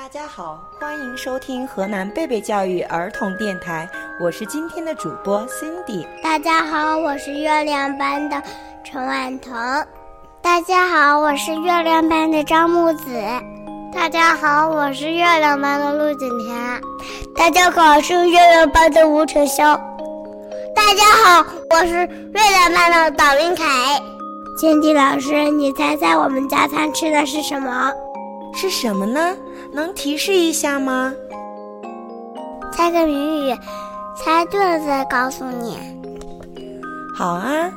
大家好，欢迎收听河南贝贝教育儿童电台，我是今天的主播 Cindy。大家好，我是月亮班的陈婉彤。大家好，我是月亮班的张木子。大家好，我是月亮班的陆景甜。大家好，我是月亮班的吴晨潇。大家好，我是月亮班的导云凯。Cindy 老师，你猜猜我们加餐吃的是什么？是什么呢？能提示一下吗？猜个谜语，猜对了再告诉你。好啊。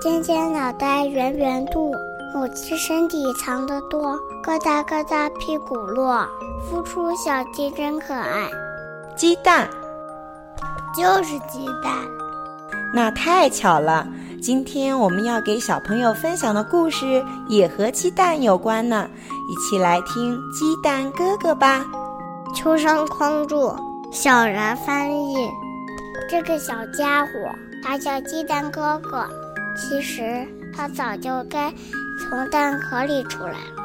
尖尖脑袋，圆圆肚，母鸡身体藏得多，咯哒咯哒屁股落，孵出小鸡真可爱。鸡蛋，就是鸡蛋。那太巧了，今天我们要给小朋友分享的故事也和鸡蛋有关呢。一起来听《鸡蛋哥哥》吧。秋山框住，小然翻译。这个小家伙，他叫鸡蛋哥哥。其实他早就该从蛋壳里出来了，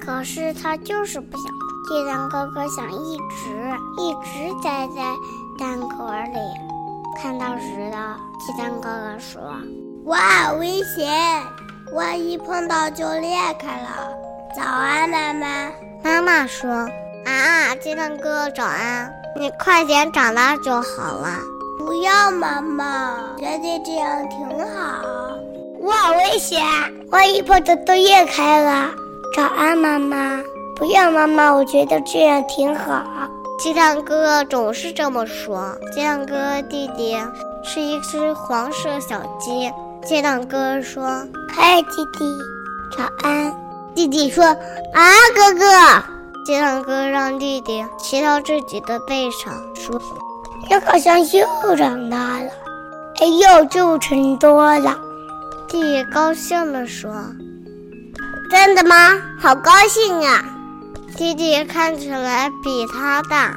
可是他就是不想。鸡蛋哥哥想一直一直待在蛋壳里。看到石头鸡蛋哥哥说：“哇，危险！万一碰到就裂开了。”早安，妈妈。妈妈说：“啊，鸡蛋哥哥早安，你快点长大就好了。”不要，妈妈，觉得这样挺好。哇，危险！万一碰到都裂开了。早安，妈妈。不要，妈妈，我觉得这样挺好。鸡蛋哥哥总是这么说。鸡蛋哥哥弟弟是一只黄色小鸡。鸡蛋哥哥说：“嗨，弟弟，早安。”弟弟说：“啊，哥哥！”鸡蛋哥让弟弟骑到自己的背上，说：“你好像又长大了，哎呦，就成多了。”弟弟高兴地说：“真的吗？好高兴啊！”弟弟看起来比他大，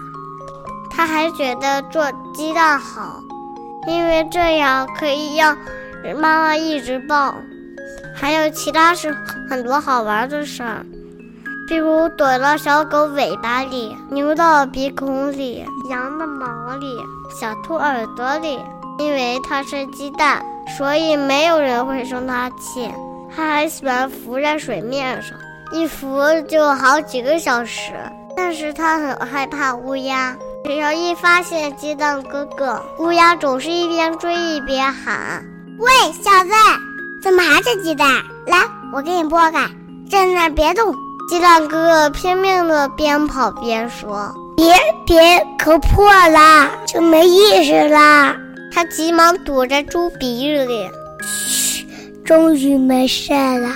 他还觉得做鸡蛋好，因为这样可以让妈妈一直抱。还有其他事，很多好玩的事儿，比如躲到小狗尾巴里、牛的鼻孔里、羊的毛里、小兔耳朵里。因为它是鸡蛋，所以没有人会生它气。它还喜欢浮在水面上，一浮就好几个小时。但是它很害怕乌鸦，只要一发现鸡蛋哥哥，乌鸦总是一边追一边喊：“喂，小子！”怎么还是鸡蛋？来，我给你剥开，站那别动。鸡蛋哥哥拼命的边跑边说：“别别，磕破了，就没意思啦。”他急忙躲在猪鼻子里。嘘，终于没事了。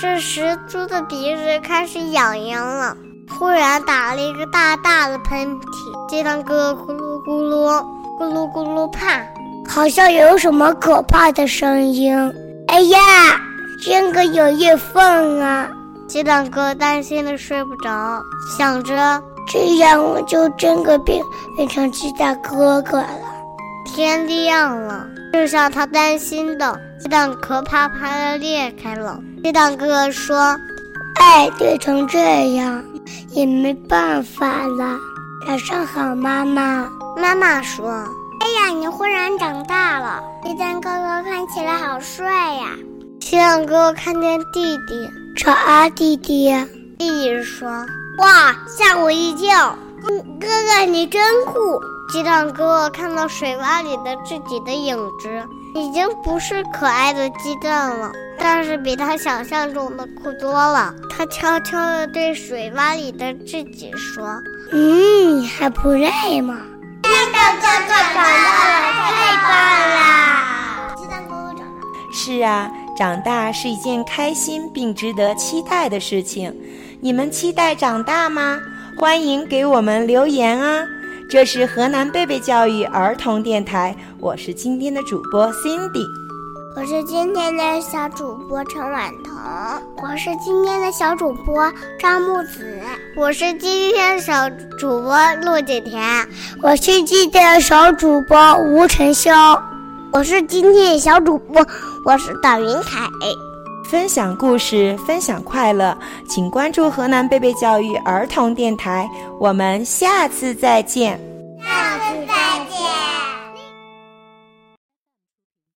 这时，猪的鼻子开始痒痒了，忽然打了一个大大的喷嚏。鸡蛋哥咕噜咕噜，咕噜咕噜，怕，好像有什么可怕的声音。哎呀，真个有裂缝啊！鸡蛋哥担心的睡不着，想着这样我就真个变变成鸡蛋哥哥了。天亮了，就像他担心的，鸡蛋壳啪啪的裂开了。鸡蛋哥哥说：“哎，裂成这样也没办法了。”晚上好，妈妈。妈妈说。哎呀，你忽然长大了，鸡蛋哥哥看起来好帅呀！鸡蛋哥哥看见弟弟，找啊，弟弟。弟弟说：“哇，吓我一跳！哥哥你真酷！”鸡蛋哥哥看到水洼里的自己的影子，已经不是可爱的鸡蛋了，但是比他想象中的酷多了。他悄悄地对水洼里的自己说：“嗯，还不累吗？”鸡蛋哥哥长大了，太棒啦！鸡蛋哥哥长大是啊，长大是一件开心并值得期待的事情。你们期待长大吗？欢迎给我们留言啊！这是河南贝贝教育儿童电台，我是今天的主播 Cindy，我是今天的小主播陈婉彤，我是今天的小主播张木子，我是今天的小主播陆景甜，我是今天的小主播吴晨潇，我是今天的小主播，我是导云凯。分享故事，分享快乐，请关注河南贝贝教育儿童电台。我们下次再见。